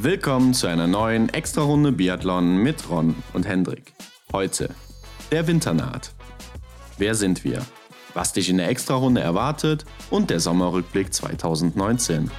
Willkommen zu einer neuen Extra-Runde Biathlon mit Ron und Hendrik. Heute der Winter naht. Wer sind wir? Was dich in der Extra-Runde erwartet und der Sommerrückblick 2019.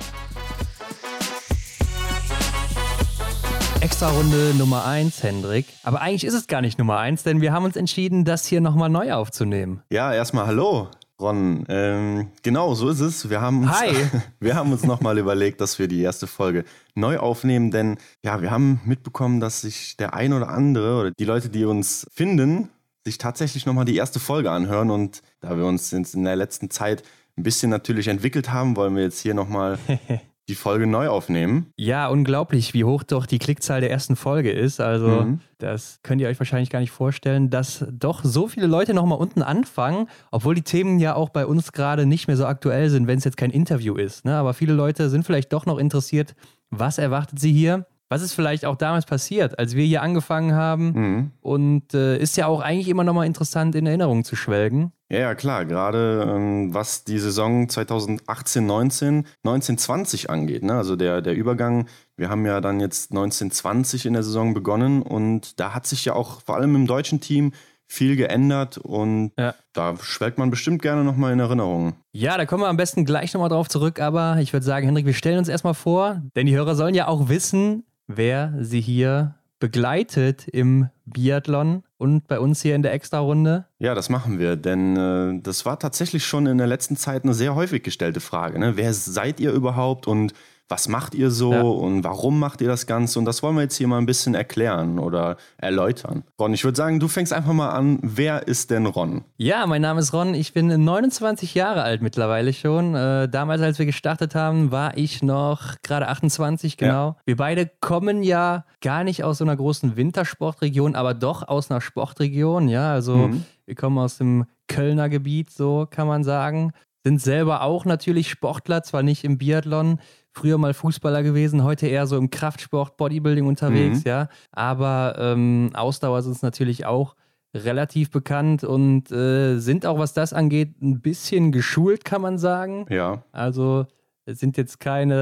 Extra-Runde Nummer 1, Hendrik. Aber eigentlich ist es gar nicht Nummer 1, denn wir haben uns entschieden, das hier nochmal neu aufzunehmen. Ja, erstmal hallo. Ron, ähm, genau, so ist es. Wir haben uns, Hi. wir haben uns nochmal überlegt, dass wir die erste Folge neu aufnehmen, denn ja, wir haben mitbekommen, dass sich der ein oder andere oder die Leute, die uns finden, sich tatsächlich nochmal die erste Folge anhören und da wir uns in der letzten Zeit ein bisschen natürlich entwickelt haben, wollen wir jetzt hier nochmal die Folge neu aufnehmen. Ja, unglaublich, wie hoch doch die Klickzahl der ersten Folge ist. Also, Mhm. das könnt ihr euch wahrscheinlich gar nicht vorstellen, dass doch so viele Leute nochmal unten anfangen, obwohl die Themen ja auch bei uns gerade nicht mehr so aktuell sind, wenn es jetzt kein Interview ist. Ne? Aber viele Leute sind vielleicht doch noch interessiert, was erwartet sie hier? Was ist vielleicht auch damals passiert, als wir hier angefangen haben? Mhm. Und äh, ist ja auch eigentlich immer nochmal interessant, in Erinnerung zu schwelgen. Ja, ja, klar, gerade ähm, was die Saison 2018, 19, 1920 angeht. Ne? Also der, der Übergang, wir haben ja dann jetzt 1920 in der Saison begonnen und da hat sich ja auch vor allem im deutschen Team viel geändert und Ja. da schwelgt man bestimmt gerne nochmal in Erinnerung. Ja, da kommen wir am besten gleich nochmal drauf zurück, aber ich würde sagen, Hendrik, wir stellen uns erstmal vor, denn die Hörer sollen ja auch wissen, wer sie hier begleitet im Biathlon und bei uns hier in der Extra-Runde. Ja, das machen wir, denn äh, das war tatsächlich schon in der letzten Zeit eine sehr häufig gestellte Frage. Ne? Wer seid ihr überhaupt und was macht ihr so Ja. und warum macht ihr das Ganze? Und das wollen wir jetzt hier mal ein bisschen erklären oder erläutern. Ron, ich würde sagen, du fängst einfach mal an. Wer ist denn Ron? Ja, mein Name ist Ron, ich bin 29 Jahre alt mittlerweile schon. Äh, damals, als wir gestartet haben, war ich noch gerade 28, genau. Wir beide kommen ja gar nicht aus so einer großen Wintersportregion, aber doch aus einer Sportregion, ja. Also Mhm. wir kommen aus dem Kölner Gebiet, so kann man sagen. Sind selber auch natürlich Sportler, zwar nicht im Biathlon, früher mal Fußballer gewesen, heute eher so im Kraftsport, Bodybuilding unterwegs, Mhm. ja. Aber ähm, Ausdauer ist uns natürlich auch relativ bekannt und äh, sind auch, was das angeht, ein bisschen geschult, kann man sagen. Ja, Also es sind jetzt keine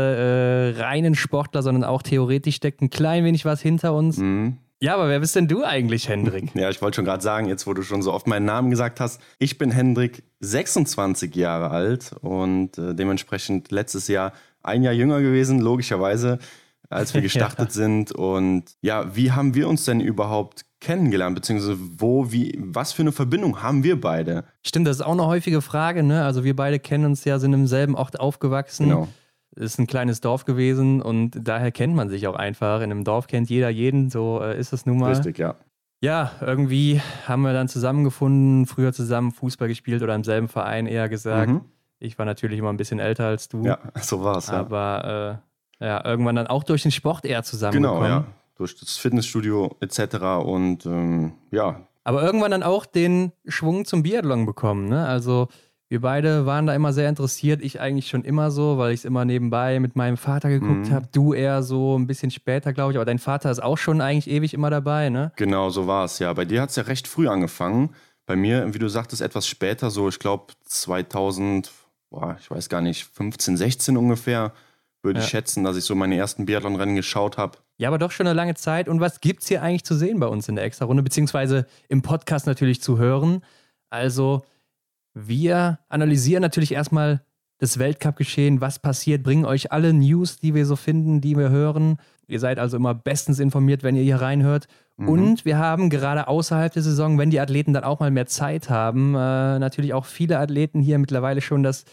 äh, reinen Sportler, sondern auch theoretisch steckt ein klein wenig was hinter uns. mhm. Ja, aber wer bist denn du eigentlich, Hendrik? ja, ich wollte schon gerade sagen, jetzt wo du schon so oft meinen Namen gesagt hast, ich bin Hendrik, 26 Jahre alt und äh, dementsprechend letztes Jahr ein Jahr jünger gewesen, logischerweise, als wir gestartet sind. Und ja, wie haben wir uns denn überhaupt kennengelernt, beziehungsweise wo, wie, was für eine Verbindung haben wir beide? Stimmt, das ist auch eine häufige Frage, ne? Also wir beide kennen uns ja, sind im selben Ort aufgewachsen. Genau. Ist ein kleines Dorf gewesen und daher kennt man sich auch einfach. In einem Dorf kennt jeder jeden, so äh, ist es nun mal. Richtig, ja. Ja, irgendwie haben wir dann zusammengefunden, früher zusammen Fußball gespielt oder im selben Verein eher gesagt. Mhm. Ich war natürlich immer ein bisschen älter als du, Ja, so war es, ja. aber äh, ja, irgendwann dann auch durch den Sport eher zusammengekommen. Genau, ja. Durch das Fitnessstudio etc. Und ähm, ja, Aber irgendwann dann auch den Schwung zum Biathlon bekommen. Ne? Also wir beide waren da immer sehr interessiert. Ich eigentlich schon immer so, weil ich es immer nebenbei mit meinem Vater geguckt Mhm. habe. Du eher so ein bisschen später, glaube ich. Aber dein Vater ist auch schon eigentlich ewig immer dabei, ne? Genau, so war es ja. Bei dir hat es ja recht früh angefangen. Bei mir, wie du sagtest, etwas später, so ich glaube 2000, boah, ich weiß gar nicht, 15, 16 ungefähr, würde ich Ja. schätzen, dass ich so meine ersten Biathlon-Rennen geschaut habe. Ja, aber doch schon eine lange Zeit. Und was gibt's hier eigentlich zu sehen bei uns in der Extra-Runde, beziehungsweise im Podcast natürlich zu hören? Also, wir analysieren natürlich erstmal das Weltcup-Geschehen, was passiert, bringen euch alle News, die wir so finden, die wir hören. Ihr seid also immer bestens informiert, wenn ihr hier reinhört. Mhm. Und wir haben gerade außerhalb der Saison, wenn die Athleten dann auch mal mehr Zeit haben, äh, natürlich auch viele Athleten hier mittlerweile schon das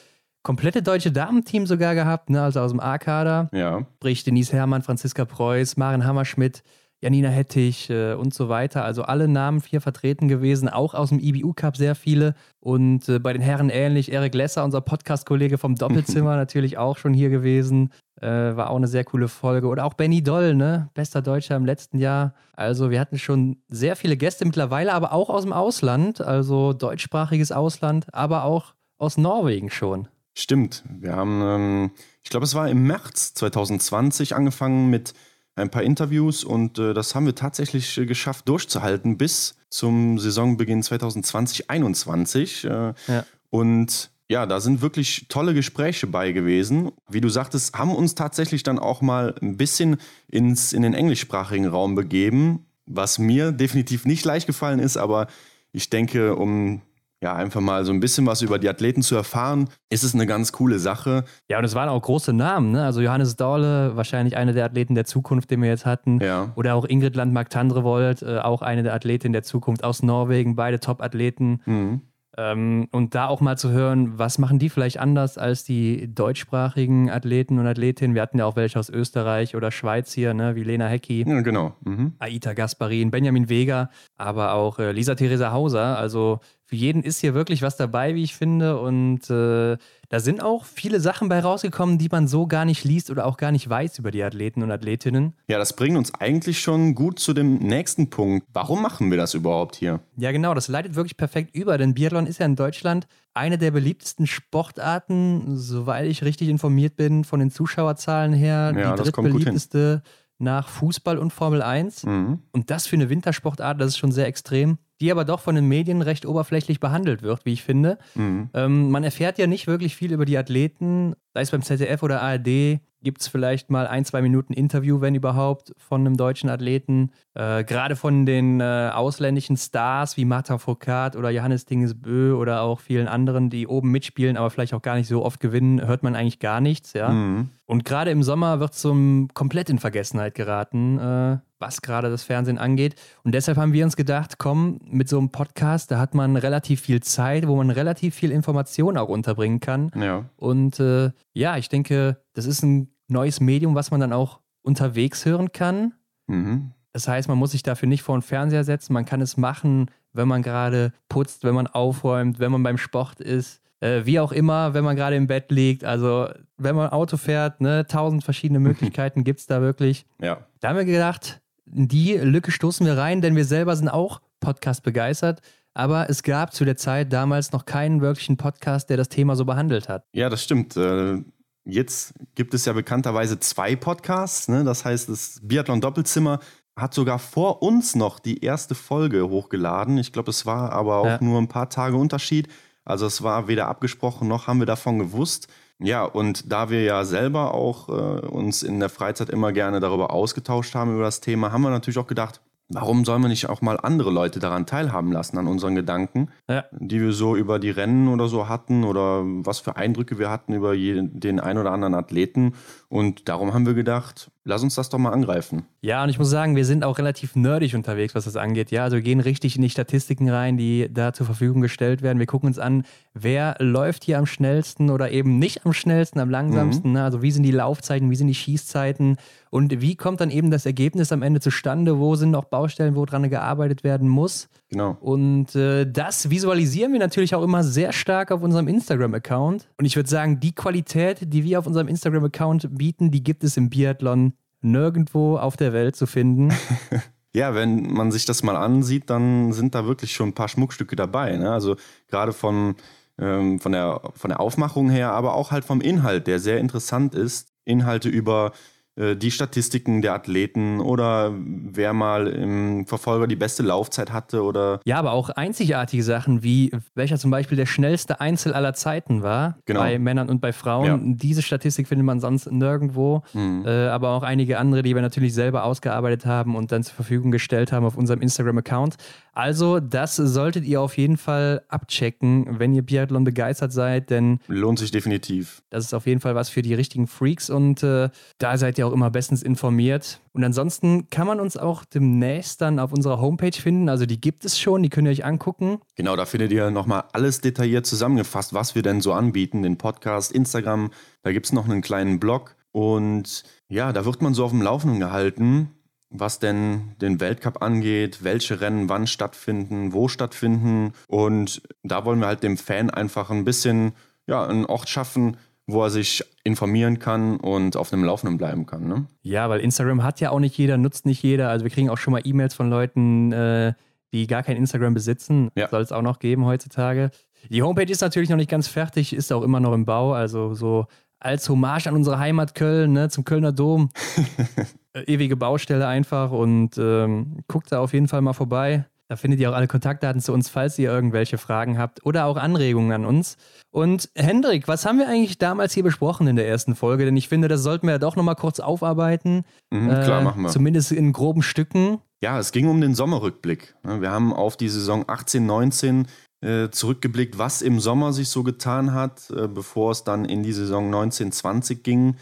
komplette deutsche Damenteam sogar gehabt, ne? also aus dem A-Kader Ja, sprich Denise Herrmann, Franziska Preuß, Maren Hammerschmidt, Janina Hettich äh, und so weiter. Also alle Namen hier vertreten gewesen, auch aus dem IBU Cup sehr viele. Und äh, bei den Herren ähnlich, Erik Lesser, unser Podcast-Kollege vom Doppelzimmer, natürlich auch schon hier gewesen. Äh, war auch eine sehr coole Folge. Oder auch Benny Doll, ne? Bester Deutscher im letzten Jahr. Also wir hatten schon sehr viele Gäste mittlerweile, aber auch aus dem Ausland, also deutschsprachiges Ausland, aber auch aus Norwegen schon. Stimmt. Wir haben, ähm, ich glaube, es war im März 2020 angefangen mit ein paar Interviews und äh, das haben wir tatsächlich äh, geschafft durchzuhalten bis zum Saisonbeginn 2020-21. Äh, Ja. Und ja, da sind wirklich tolle Gespräche bei gewesen. Wie du sagtest, haben uns tatsächlich dann auch mal ein bisschen ins, in den englischsprachigen Raum begeben, was mir definitiv nicht leicht gefallen ist, aber ich denke, um ja, einfach mal so ein bisschen was über die Athleten zu erfahren, ist es eine ganz coole Sache. Ja, und es waren auch große Namen, ne? Also Johannes Dahle, wahrscheinlich einer der Athleten der Zukunft, den wir jetzt hatten. Ja. Oder auch Ingrid Landmark-Tandrevold, äh, auch eine der Athletinnen der Zukunft aus Norwegen, beide Top-Athleten. Mhm. Ähm, und da auch mal zu hören, was machen die vielleicht anders als die deutschsprachigen Athleten und Athletinnen. Wir hatten ja auch welche aus Österreich oder Schweiz hier, ne? wie Lena Hecki, Ja, genau. Mhm. Aita Gasparin, Benjamin Weger, aber auch äh, Lisa Theresa Hauser. Also für jeden ist hier wirklich was dabei, wie ich finde. Und äh, da sind auch viele Sachen bei rausgekommen, die man so gar nicht liest oder auch gar nicht weiß über die Athleten und Athletinnen. Ja, das bringt uns eigentlich schon gut zu dem nächsten Punkt. Warum machen wir das überhaupt hier? Ja, genau, das leitet wirklich perfekt über, denn Biathlon ist ja in Deutschland eine der beliebtesten Sportarten, soweit ich richtig informiert bin, von den Zuschauerzahlen her. Ja, die drittbeliebteste nach Fußball und Formel 1. Mhm. Und das für eine Wintersportart, das ist schon sehr extrem, die aber doch von den Medien recht oberflächlich behandelt wird, wie ich finde. Mhm. Ähm, man erfährt ja nicht wirklich viel über die Athleten, sei es beim ZDF oder ARD. Gibt es vielleicht mal ein, zwei Minuten Interview, wenn überhaupt, von einem deutschen Athleten. Äh, Gerade von den äh, ausländischen Stars wie Marta Foucault oder Johannes Dingesbö oder auch vielen anderen, die oben mitspielen, aber vielleicht auch gar nicht so oft gewinnen, hört man eigentlich gar nichts. Ja? Mhm. Und gerade im Sommer wird zum komplett in Vergessenheit geraten, äh, was gerade das Fernsehen angeht. Und deshalb haben wir uns gedacht, komm, mit so einem Podcast, da hat man relativ viel Zeit, wo man relativ viel Information auch unterbringen kann. Ja. Und äh, ja, ich denke, das ist ein neues Medium, was man dann auch unterwegs hören kann. Mhm. Das heißt, man muss sich dafür nicht vor den Fernseher setzen. Man kann es machen, wenn man gerade putzt, wenn man aufräumt, wenn man beim Sport ist. Äh, wie auch immer, wenn man gerade im Bett liegt. Also, wenn man Auto fährt, ne, tausend verschiedene Möglichkeiten gibt es da wirklich. Ja. Da haben wir gedacht, in die Lücke stoßen wir rein, denn wir selber sind auch Podcast begeistert. Aber es gab zu der Zeit damals noch keinen wirklichen Podcast, der das Thema so behandelt hat. Ja, das stimmt. Äh, Jetzt gibt es ja bekannterweise zwei Podcasts. Ne? Das heißt, das Biathlon Doppelzimmer hat sogar vor uns noch die erste Folge hochgeladen. Ich glaube, es war aber auch Ja. nur ein paar Tage Unterschied. Also es war weder abgesprochen noch haben wir davon gewusst. Ja, und da wir ja selber auch äh, uns in der Freizeit immer gerne darüber ausgetauscht haben über das Thema, haben wir natürlich auch gedacht, warum sollen wir nicht auch mal andere Leute daran teilhaben lassen, an unseren Gedanken, Ja. die wir so über die Rennen oder so hatten oder was für Eindrücke wir hatten über jeden, den ein oder anderen Athleten. Und darum haben wir gedacht, lass uns das doch mal angreifen. Ja, und ich muss sagen, wir sind auch relativ nerdig unterwegs, was das angeht. Ja, also wir gehen richtig in die Statistiken rein, die da zur Verfügung gestellt werden. Wir gucken uns an, wer läuft hier am schnellsten oder eben nicht am schnellsten, am langsamsten. Ne? Also wie sind die Laufzeiten, wie sind die Schießzeiten und wie kommt dann eben das Ergebnis am Ende zustande? Wo sind noch Baustellen, wo dran gearbeitet werden muss? Genau. Und äh, das visualisieren wir natürlich auch immer sehr stark auf unserem Instagram-Account. Und ich würde sagen, die Qualität, die wir auf unserem Instagram-Account bieten, die gibt es im Biathlon nirgendwo auf der Welt zu finden. Ja, wenn man sich das mal ansieht, dann sind da wirklich schon ein paar Schmuckstücke dabei. Ne? Also gerade von, ähm, von, der, von der Aufmachung her, aber auch halt vom Inhalt, der sehr interessant ist. Inhalte über die Statistiken der Athleten oder wer mal im Verfolger die beste Laufzeit hatte oder Ja, aber auch einzigartige Sachen wie welcher zum Beispiel der schnellste Einzel aller Zeiten war Genau. bei Männern und bei Frauen. Ja. Diese Statistik findet man sonst nirgendwo. Mhm. Äh, aber auch einige andere, die wir natürlich selber ausgearbeitet haben und dann zur Verfügung gestellt haben auf unserem Instagram-Account. Also, das solltet ihr auf jeden Fall abchecken, wenn ihr Biathlon begeistert seid, denn lohnt sich definitiv. das ist auf jeden Fall was für die richtigen Freaks und äh, da seid ihr auch immer bestens informiert. Und ansonsten kann man uns auch demnächst dann auf unserer Homepage finden. Also die gibt es schon, die könnt ihr euch angucken. Genau, da findet ihr nochmal alles detailliert zusammengefasst, was wir denn so anbieten, den Podcast, Instagram, da gibt es noch einen kleinen Blog und ja, da wird man so auf dem Laufenden gehalten, was denn den Weltcup angeht, welche Rennen wann stattfinden, wo stattfinden und da wollen wir halt dem Fan einfach ein bisschen, ja, einen Ort schaffen, wo er sich informieren kann und auf dem Laufenden bleiben kann. Ne? Ja, weil Instagram hat ja auch nicht jeder, nutzt nicht jeder. Also wir kriegen auch schon mal E-Mails von Leuten, äh, die gar kein Instagram besitzen. Ja. Soll es auch noch geben heutzutage. Die Homepage ist natürlich noch nicht ganz fertig, ist auch immer noch im Bau. Also so als Hommage an unsere Heimat Köln, ne, zum Kölner Dom. Äh, ewige Baustelle einfach und ähm, guckt da auf jeden Fall mal vorbei. Da findet ihr auch alle Kontaktdaten zu uns, falls ihr irgendwelche Fragen habt oder auch Anregungen an uns. Und Hendrik, was haben wir eigentlich damals hier besprochen in der ersten Folge? Denn ich finde, das sollten wir ja doch nochmal kurz aufarbeiten. Mhm, klar, Äh, machen wir. Zumindest in groben Stücken. Ja, es ging um den Sommerrückblick. Wir haben auf die Saison 18, 19 äh, zurückgeblickt, was im Sommer sich so getan hat, äh, bevor es dann in die Saison 19, 20 ging.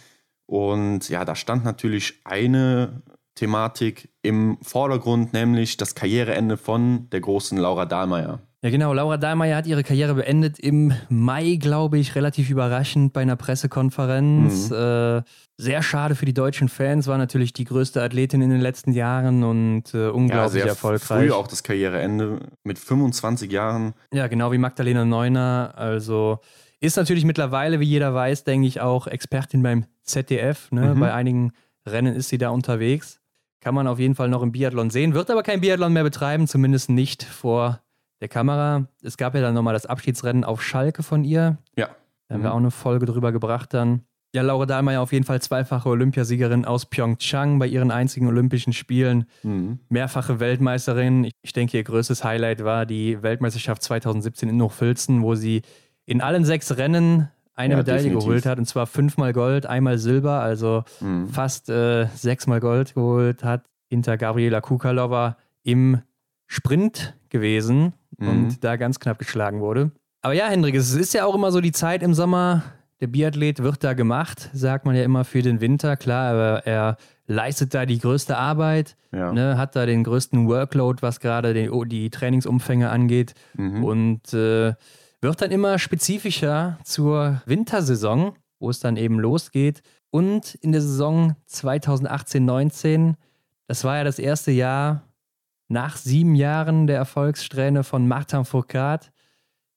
Und ja, da stand natürlich eine Thematik im Vordergrund, nämlich das Karriereende von der großen Laura Dahlmeier. Ja, genau. Laura Dahlmeier hat ihre Karriere beendet im Mai, glaube ich, relativ überraschend bei einer Pressekonferenz. Mhm. Äh, sehr schade für die deutschen Fans, war natürlich die größte Athletin in den letzten Jahren und äh, Ja, unglaublich sehr erfolgreich. früh auch das Karriereende mit 25 Jahren. Ja, genau wie Magdalena Neuner. Also ist natürlich mittlerweile, wie jeder weiß, denke ich, auch Expertin beim ZDF. Ne? Mhm. Bei einigen Rennen ist sie da unterwegs. Kann man auf jeden Fall noch im Biathlon sehen, wird aber kein Biathlon mehr betreiben, zumindest nicht vor der Kamera. Es gab ja dann nochmal das Abschiedsrennen auf Schalke von ihr. Ja. Da haben Mhm. wir auch eine Folge drüber gebracht dann. Ja, Laura Dahlmeier auf jeden Fall zweifache Olympiasiegerin aus Pyeongchang bei ihren einzigen Olympischen Spielen Mhm. mehrfache Weltmeisterin. Ich denke, ihr größtes Highlight war die Weltmeisterschaft 2017 in Hochfilzen, wo sie in allen sechs Rennen eine Ja, Medaille definitiv. geholt hat. Und zwar fünfmal Gold, einmal Silber, also Mhm. fast äh, sechsmal Gold geholt hat. Hinter Gabriela Kukalova im Sprint gewesen Mhm. und da ganz knapp geschlagen wurde. Aber ja, Hendrik, es ist ja auch immer so die Zeit im Sommer. Der Biathlet wird da gemacht, sagt man ja immer für den Winter. Klar, aber er leistet da die größte Arbeit Ja. ne, hat da den größten Workload, was gerade die Trainingsumfänge angeht Mhm. und äh, wird dann immer spezifischer zur Wintersaison, wo es dann eben losgeht. Und in der Saison 2018-19, das war ja das erste Jahr nach sieben Jahren der Erfolgssträhne von Martin Foucault,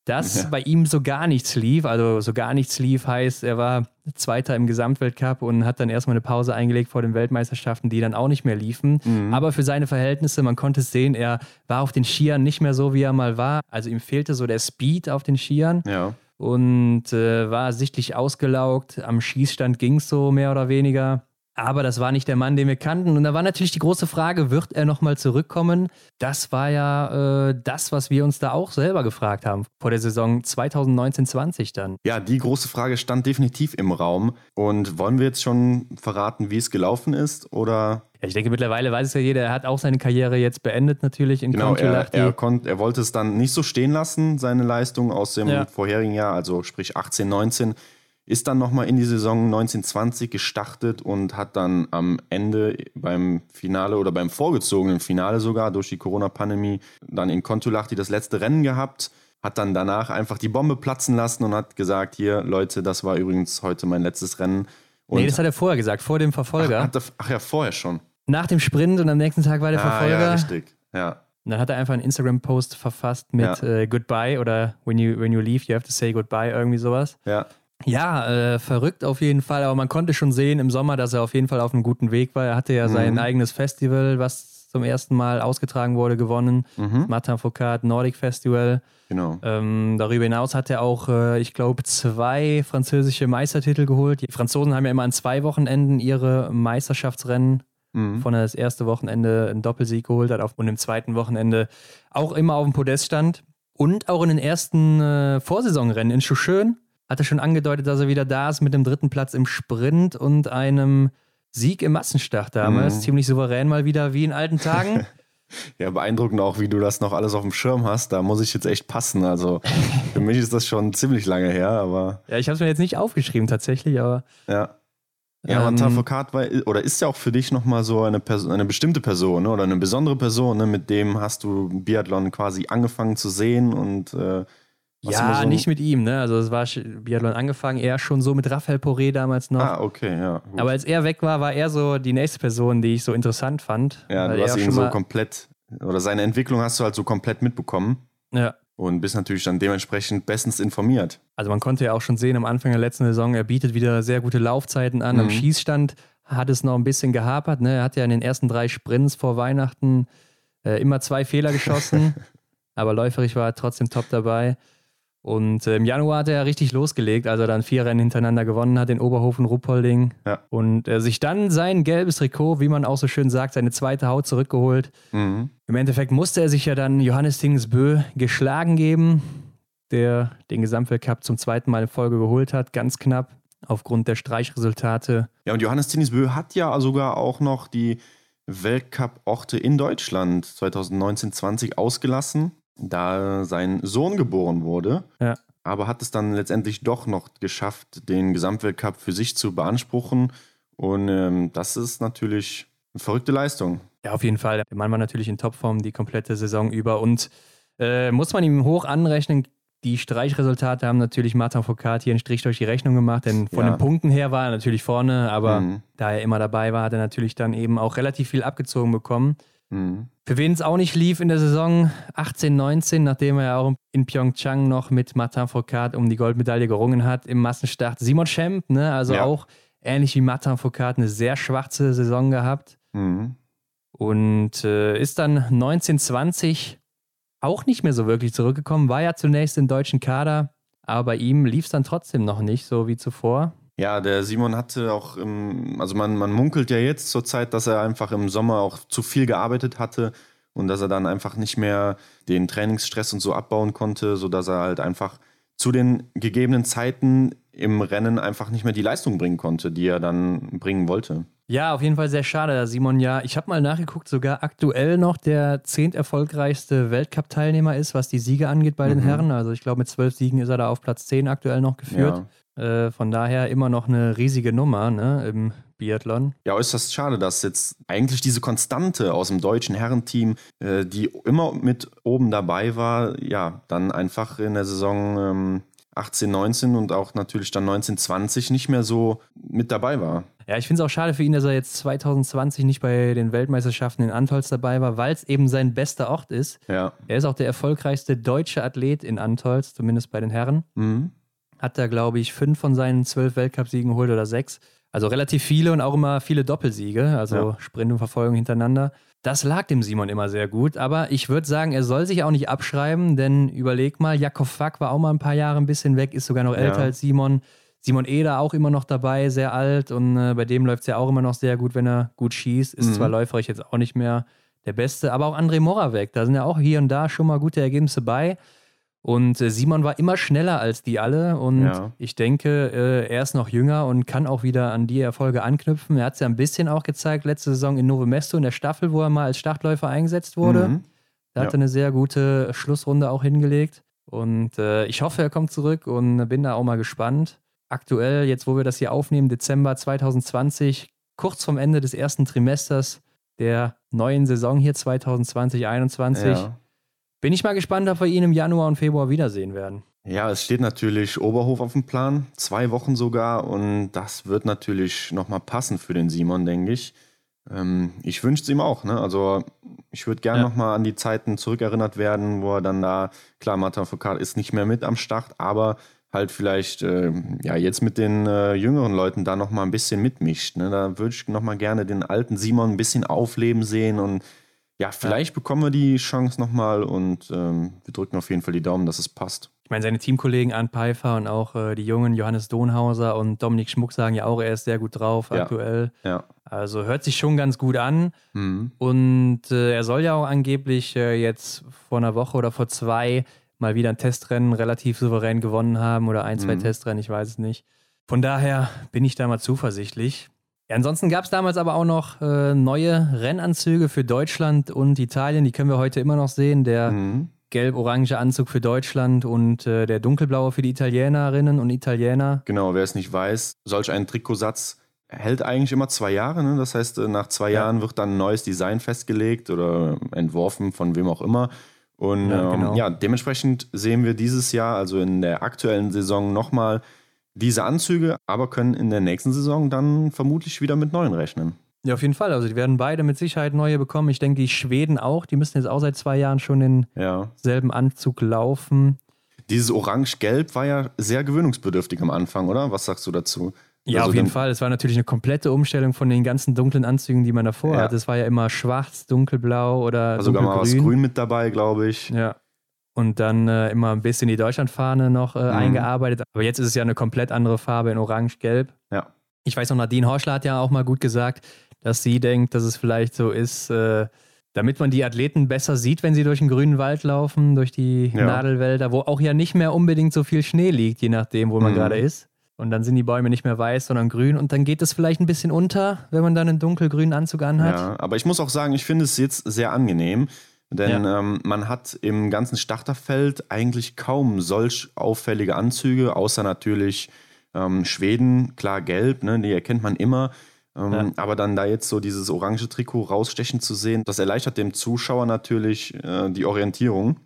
dass Ja. bei ihm so gar nichts lief. Also so gar nichts lief heißt, er war Zweiter im Gesamtweltcup und hat dann erstmal eine Pause eingelegt vor den Weltmeisterschaften, die dann auch nicht mehr liefen. Mhm. Aber für seine Verhältnisse, man konnte es sehen, er war auf den Skiern nicht mehr so, wie er mal war. Also ihm fehlte so der Speed auf den Skiern ja. und äh, war sichtlich ausgelaugt. Am Schießstand ging es so mehr oder weniger. Aber das war nicht der Mann, den wir kannten. Und da war natürlich die große Frage, wird er nochmal zurückkommen? Das war ja äh, das, was wir uns da auch selber gefragt haben vor der Saison 2019-20 dann. Ja, die große Frage stand definitiv im Raum. Und wollen wir jetzt schon verraten, wie es gelaufen ist? Oder Ja, ich denke, mittlerweile weiß es ja jeder, er hat auch seine Karriere jetzt beendet natürlich in genau, er, er, konnt, er wollte es dann nicht so stehen lassen, seine Leistung aus dem Ja. vorherigen Jahr, also sprich 18, 19. Ist dann nochmal in die Saison 1920 gestartet und hat dann am Ende beim Finale oder beim vorgezogenen Finale sogar durch die Corona-Pandemie dann in Kontulachti das letzte Rennen gehabt. Hat dann danach einfach die Bombe platzen lassen und hat gesagt: Hier, Leute, das war übrigens heute mein letztes Rennen. Und nee, das hat er vorher gesagt, vor dem Verfolger. ach, hat er, ach ja, vorher schon. Nach dem Sprint und am nächsten Tag war der Ah, Verfolger. ja, richtig. Ja. Und dann hat er einfach einen Instagram-Post verfasst mit Ja. äh, Goodbye oder when you, when you leave, you have to say goodbye, irgendwie sowas. Ja. Ja, äh, verrückt auf jeden Fall, aber man konnte schon sehen im Sommer, dass er auf jeden Fall auf einem guten Weg war. Er hatte ja Mhm. sein eigenes Festival, was zum ersten Mal ausgetragen wurde, gewonnen. Mhm. Martin Foucault Nordic Festival. Genau. Ähm, darüber hinaus hat er auch, äh, ich glaube, zwei französische Meistertitel geholt. Die Franzosen haben ja immer an zwei Wochenenden ihre Meisterschaftsrennen Mhm. von das erste Wochenende einen Doppelsieg geholt hat auf, und im zweiten Wochenende auch immer auf dem Podest stand. Und auch in den ersten äh, Vorsaisonrennen in Schuschön hat er schon angedeutet, dass er wieder da ist mit dem dritten Platz im Sprint und einem Sieg im Massenstart damals. Mhm. Ziemlich souverän mal wieder, wie in alten Tagen. Ja, beeindruckend auch, wie du das noch alles auf dem Schirm hast. Da muss ich jetzt echt passen. Also für mich ist das schon ziemlich lange her, aber ja, ich habe es mir jetzt nicht aufgeschrieben tatsächlich, aber ja. Ja, Ähm, ähm, Tafokat war, oder ist ja auch für dich nochmal so eine, Person, eine bestimmte Person ne? oder eine besondere Person, ne? mit dem hast du Biathlon quasi angefangen zu sehen und äh, ja, so nicht mit ihm, ne? Also es war Biathlon angefangen, eher schon so mit Raphael Poré damals noch. Ah, okay, ja. Gut. Aber als er weg war, war er so die nächste Person, die ich so interessant fand. ja, du er hast ihn so komplett, oder seine Entwicklung hast du halt so komplett mitbekommen Ja. und bist natürlich dann dementsprechend bestens informiert. Also man konnte ja auch schon sehen am Anfang der letzten Saison, er bietet wieder sehr gute Laufzeiten an. Am Mhm. Schießstand hat es noch ein bisschen gehapert. Ne? Er hat ja in den ersten drei Sprints vor Weihnachten äh, immer zwei Fehler geschossen, aber läuferig war er trotzdem top dabei. Und äh, im Januar hat er richtig losgelegt, als er dann vier Rennen hintereinander gewonnen hat, in Oberhofen, Ruppolding. Ja. Und äh, sich dann sein gelbes Trikot, wie man auch so schön sagt, seine zweite Haut zurückgeholt. Mhm. Im Endeffekt musste er sich ja dann Johannes Tingsbö geschlagen geben, der den Gesamtweltcup zum zweiten Mal in Folge geholt hat, ganz knapp aufgrund der Streichresultate. Ja, und Johannes Tinnisbö hat ja sogar auch noch die Weltcup-Orte in Deutschland 2019-20 ausgelassen, da sein Sohn geboren wurde. Ja. Aber hat es dann letztendlich doch noch geschafft, den Gesamtweltcup für sich zu beanspruchen. Und ähm, das ist natürlich eine verrückte Leistung. Ja, auf jeden Fall. Der Mann war natürlich in Topform die komplette Saison über und äh, muss man ihm hoch anrechnen. Die Streichresultate haben natürlich Martin Foucault hier einen Strich durch die Rechnung gemacht, denn von Ja. den Punkten her war er natürlich vorne, aber Mhm. da er immer dabei war, hat er natürlich dann eben auch relativ viel abgezogen bekommen. Mhm. Für wen es auch nicht lief in der Saison 18, 19, nachdem er ja auch in Pyeongchang noch mit Martin Foucault um die Goldmedaille gerungen hat im Massenstart. Simon Schemp, ne? also Ja. auch ähnlich wie Martin Foucault eine sehr schwarze Saison gehabt Mhm. und äh, ist dann 1920 auch nicht mehr so wirklich zurückgekommen, war ja zunächst im deutschen Kader, aber bei ihm lief es dann trotzdem noch nicht so wie zuvor. Ja, der Simon hatte auch, im, also man, man munkelt ja jetzt zur Zeit, dass er einfach im Sommer auch zu viel gearbeitet hatte und dass er dann einfach nicht mehr den Trainingsstress und so abbauen konnte, sodass er halt einfach zu den gegebenen Zeiten im Rennen einfach nicht mehr die Leistung bringen konnte, die er dann bringen wollte. Ja, auf jeden Fall sehr schade, Simon ja, ich habe mal nachgeguckt, sogar aktuell noch der zehnt erfolgreichste Weltcup-Teilnehmer ist, was die Siege angeht bei den Mhm. Herren. Also ich glaube, mit zwölf Siegen ist er da auf Platz 10 aktuell noch geführt. Äh, von daher immer noch eine riesige Nummer ne, im Biathlon. Ja, äußerst schade, dass jetzt eigentlich diese Konstante aus dem deutschen Herrenteam, äh, die immer mit oben dabei war, ja, dann einfach in der Saison ähm, 18, 19 und auch natürlich dann 19, 20 nicht mehr so mit dabei war. Ja, ich finde es auch schade für ihn, dass er jetzt 2020 nicht bei den Weltmeisterschaften in Antolz dabei war, weil es eben sein bester Ort ist. Ja. Er ist auch der erfolgreichste deutsche Athlet in Antolz, zumindest bei den Herren. Mhm. Hat da, glaube ich, fünf von seinen zwölf Weltcupsiegen geholt oder sechs. Also relativ viele und auch immer viele Doppelsiege, also Ja. Sprint und Verfolgung hintereinander. Das lag dem Simon immer sehr gut, aber ich würde sagen, er soll sich auch nicht abschreiben, denn überleg mal, Jakob Fack war auch mal ein paar Jahre ein bisschen weg, ist sogar noch älter Ja. als Simon. Simon Eder auch immer noch dabei, sehr alt und äh, bei dem läuft es ja auch immer noch sehr gut, wenn er gut schießt. Ist Mhm. zwar läuferisch jetzt auch nicht mehr der Beste, aber auch André Moravec, da sind ja auch hier und da schon mal gute Ergebnisse bei. Und äh, Simon war immer schneller als die alle und Ja. ich denke, äh, er ist noch jünger und kann auch wieder an die Erfolge anknüpfen. Er hat es ja ein bisschen auch gezeigt letzte Saison in Novo Mesto in der Staffel, wo er mal als Startläufer eingesetzt wurde. Mhm. Da hat Ja. er eine sehr gute Schlussrunde auch hingelegt. Und äh, ich hoffe, er kommt zurück und bin da auch mal gespannt. Aktuell, jetzt wo wir das hier aufnehmen, Dezember 2020, kurz vom Ende des ersten Trimesters der neuen Saison hier 2020-21. Ja. Bin ich mal gespannt, ob wir ihn im Januar und Februar wiedersehen werden. ja, es steht natürlich Oberhof auf dem Plan, zwei Wochen sogar und das wird natürlich nochmal passen für den Simon, denke ich. Ähm, ich wünsche es ihm auch, ne? Also ich würde gerne Ja. nochmal an die Zeiten zurückerinnert werden, wo er dann da, klar, Martin Foucault ist nicht mehr mit am Start, aber halt vielleicht äh, ja jetzt mit den äh, jüngeren Leuten da nochmal ein bisschen mitmischt. Ne? Da würde ich nochmal gerne den alten Simon ein bisschen aufleben sehen und ja, vielleicht bekommen wir die Chance nochmal und ähm, wir drücken auf jeden Fall die Daumen, dass es passt. Ich meine, seine Teamkollegen Arndt Pfeiffer und auch äh, die jungen Johannes Dohnhauser und Dominik Schmuck sagen ja auch, er ist sehr gut drauf Ja. aktuell. Ja. Also hört sich schon ganz gut an. Mhm. Und äh, er soll ja auch angeblich äh, jetzt vor einer Woche oder vor zwei mal wieder ein Testrennen relativ souverän gewonnen haben oder ein, zwei Mhm. Testrennen, ich weiß es nicht. Von daher bin ich da mal zuversichtlich. Ja, ansonsten gab es damals aber auch noch äh, neue Rennanzüge für Deutschland und Italien. Die können wir heute immer noch sehen. Der Mhm. gelb-orange Anzug für Deutschland und äh, der dunkelblaue für die Italienerinnen und Italiener. Genau, wer es nicht weiß, solch ein Trikotsatz hält eigentlich immer zwei Jahre. Ne? Das heißt, äh, nach zwei Ja. Jahren wird dann ein neues Design festgelegt oder entworfen von wem auch immer. Und Ja, ja, genau. ähm, ja dementsprechend sehen wir dieses Jahr, also in der aktuellen Saison, nochmal diese Anzüge, aber können in der nächsten Saison dann vermutlich wieder mit neuen rechnen. Ja, auf jeden Fall. Also die werden beide mit Sicherheit neue bekommen. Ich denke, die Schweden auch. Die müssen jetzt auch seit zwei Jahren schon Ja. denselben Anzug laufen. Dieses Orange-Gelb war ja sehr gewöhnungsbedürftig am Anfang, oder? Was sagst du dazu? Ja, Also auf jeden Fall. Es war natürlich eine komplette Umstellung von den ganzen dunklen Anzügen, die man davor Ja. hatte. Es war ja immer schwarz, dunkelblau oder War sogar mal was dunkelgrün. Grün mit dabei, glaube ich. Ja. Und dann äh, immer ein bisschen die Deutschlandfahne noch äh, mhm. eingearbeitet. Aber jetzt ist es ja eine komplett andere Farbe in Orange-Gelb. Ja. Ich weiß noch, Nadine Horschler hat ja auch mal gut gesagt, dass sie denkt, dass es vielleicht so ist, äh, damit man die Athleten besser sieht, wenn sie durch den grünen Wald laufen, durch die ja. Nadelwälder, wo auch ja nicht mehr unbedingt so viel Schnee liegt, je nachdem, wo man mhm. gerade ist. Und dann sind die Bäume nicht mehr weiß, sondern grün. Und dann geht es vielleicht ein bisschen unter, wenn man dann einen dunkelgrünen Anzug anhat. Ja, aber ich muss auch sagen, ich finde es jetzt sehr angenehm. Denn ja. ähm, man hat im ganzen Starterfeld eigentlich kaum solch auffällige Anzüge, außer natürlich ähm, Schweden, klar gelb, ne, die erkennt man immer. Ähm, ja. Aber dann da jetzt so dieses orange Trikot rausstechen zu sehen, das erleichtert dem Zuschauer natürlich äh, die Orientierung.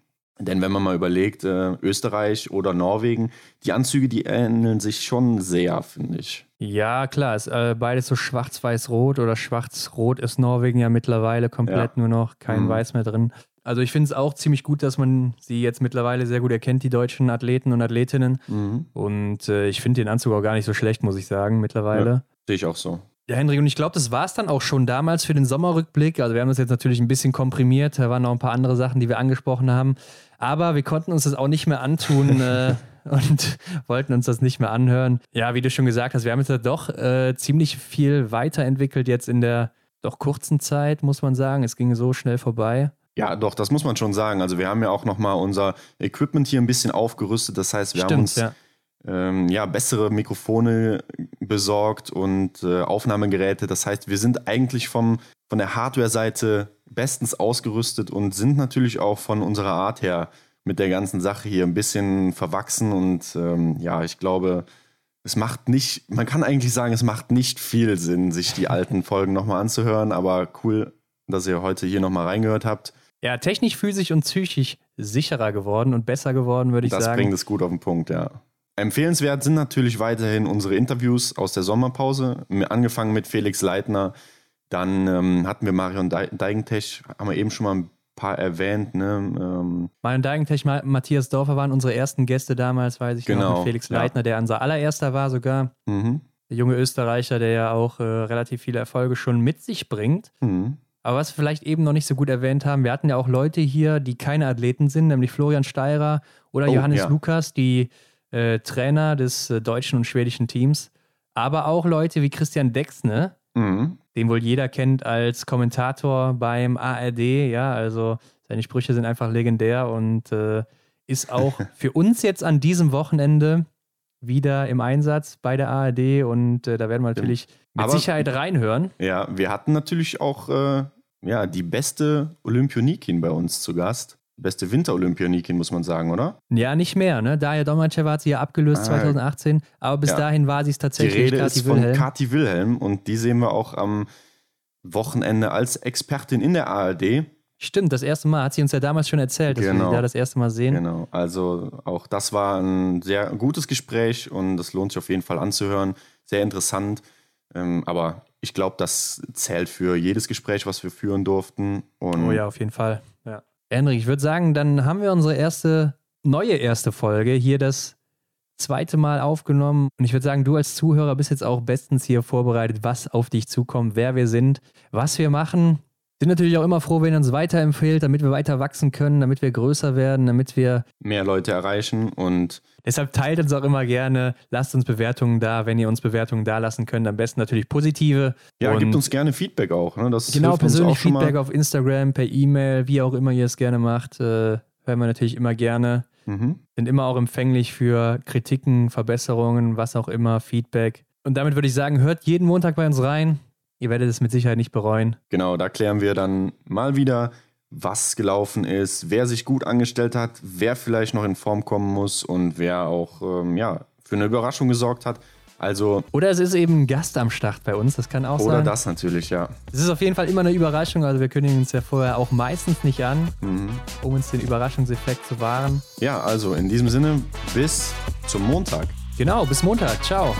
Denn wenn man mal überlegt, äh, Österreich oder Norwegen, die Anzüge, die ähneln sich schon sehr, finde ich. Ja, klar, ist äh, beides so schwarz-weiß-rot oder schwarz-rot ist Norwegen ja mittlerweile komplett ja. nur noch, kein mhm. Weiß mehr drin. Also ich finde es auch ziemlich gut, dass man sie jetzt mittlerweile sehr gut erkennt, die deutschen Athleten und Athletinnen. Mhm. Und äh, ich finde den Anzug auch gar nicht so schlecht, muss ich sagen, mittlerweile. Ja, Sehe ich auch so. Ja, Henry, und ich glaube, das war es dann auch schon damals für den Sommerrückblick. Also wir haben das jetzt natürlich ein bisschen komprimiert. Da waren noch ein paar andere Sachen, die wir angesprochen haben. Aber wir konnten uns das auch nicht mehr antun äh, und wollten uns das nicht mehr anhören. Ja, wie du schon gesagt hast, wir haben jetzt doch äh, ziemlich viel weiterentwickelt jetzt in der doch kurzen Zeit, muss man sagen. Es ging so schnell vorbei. Ja, doch, das muss man schon sagen. Also wir haben ja auch nochmal unser Equipment hier ein bisschen aufgerüstet. Das heißt, wir Stimmt, haben uns ja ähm, ja, bessere Mikrofone besorgt und äh, Aufnahmegeräte. Das heißt, wir sind eigentlich vom, von der Hardware-Seite bestens ausgerüstet und sind natürlich auch von unserer Art her mit der ganzen Sache hier ein bisschen verwachsen. Und ähm, ja, ich glaube, es macht nicht, man kann eigentlich sagen, es macht nicht viel Sinn, sich die alten Folgen nochmal anzuhören, aber cool, dass ihr heute hier nochmal reingehört habt. Ja, technisch, physisch und psychisch sicherer geworden und besser geworden, würde ich das sagen. Das bringt es gut auf den Punkt, ja. Empfehlenswert sind natürlich weiterhin unsere Interviews aus der Sommerpause, angefangen mit Felix Leitner. Dann ähm, hatten wir Marion Deigentech, haben wir eben schon mal ein paar erwähnt. Ne? Ähm Marion Deigentech, Matthias Dorfer waren unsere ersten Gäste damals, weiß ich genau, noch, mit Felix Leitner, ja. der unser allererster war sogar. Mhm. Der junge Österreicher, der ja auch äh, relativ viele Erfolge schon mit sich bringt. Mhm. Aber was wir vielleicht eben noch nicht so gut erwähnt haben, wir hatten ja auch Leute hier, die keine Athleten sind, nämlich Florian Steirer oder oh, Johannes ja. Lukas, die äh, Trainer des äh, deutschen und schwedischen Teams, aber auch Leute wie Christian Dexne, mhm. den wohl jeder kennt als Kommentator beim ARD. Ja, also seine Sprüche sind einfach legendär und äh, ist auch für uns jetzt an diesem Wochenende wieder im Einsatz bei der ARD und äh, da werden wir natürlich mit aber, Sicherheit reinhören. Ja, wir hatten natürlich auch äh, ja, die beste Olympionikin bei uns zu Gast beste Winterolympionikin, muss man sagen, oder? Ja, nicht mehr. Ne? Daria Domracheva hat sie ja abgelöst ah, 2018, aber bis ja. dahin war sie es tatsächlich. Die Rede Kati ist Wilhelm. von Kati Wilhelm und die sehen wir auch am Wochenende als Expertin in der ARD. Stimmt, das erste Mal hat sie uns ja damals schon erzählt, dass genau. wir sie da das erste Mal sehen. Genau, also auch das war ein sehr gutes Gespräch und das lohnt sich auf jeden Fall anzuhören. Sehr interessant, ähm, aber ich glaube, das zählt für jedes Gespräch, was wir führen durften. Und oh ja, auf jeden Fall. Ja. Henrik, ich würde sagen, dann haben wir unsere erste, neue erste Folge hier das zweite Mal aufgenommen. Und ich würde sagen, du als Zuhörer bist jetzt auch bestens hier vorbereitet, was auf dich zukommt, wer wir sind, was wir machen. Sind natürlich auch immer froh, wenn ihr uns weiterempfehlt, damit wir weiter wachsen können, damit wir größer werden, damit wir mehr Leute erreichen und deshalb teilt uns auch immer gerne, lasst uns Bewertungen da, wenn ihr uns Bewertungen da lassen könnt, am besten natürlich positive. Ja, und gibt uns gerne Feedback auch. Ne? Das genau, persönlich Feedback auf Instagram, per E-Mail, wie auch immer ihr es gerne macht, äh, hören wir natürlich immer gerne. Mhm. Sind immer auch empfänglich für Kritiken, Verbesserungen, was auch immer, Feedback. Und damit würde ich sagen, hört jeden Montag bei uns rein. Ihr werdet es mit Sicherheit nicht bereuen. Genau, da klären wir dann mal wieder, was gelaufen ist, wer sich gut angestellt hat, wer vielleicht noch in Form kommen muss und wer auch ähm, ja, für eine Überraschung gesorgt hat. Also oder es ist eben ein Gast am Start bei uns, das kann auch oder sein. Oder das natürlich, ja. Es ist auf jeden Fall immer eine Überraschung, also wir kündigen uns ja vorher auch meistens nicht an, mhm. um uns den Überraschungseffekt zu wahren. Ja, also in diesem Sinne, bis zum Montag. Genau, bis Montag. Ciao.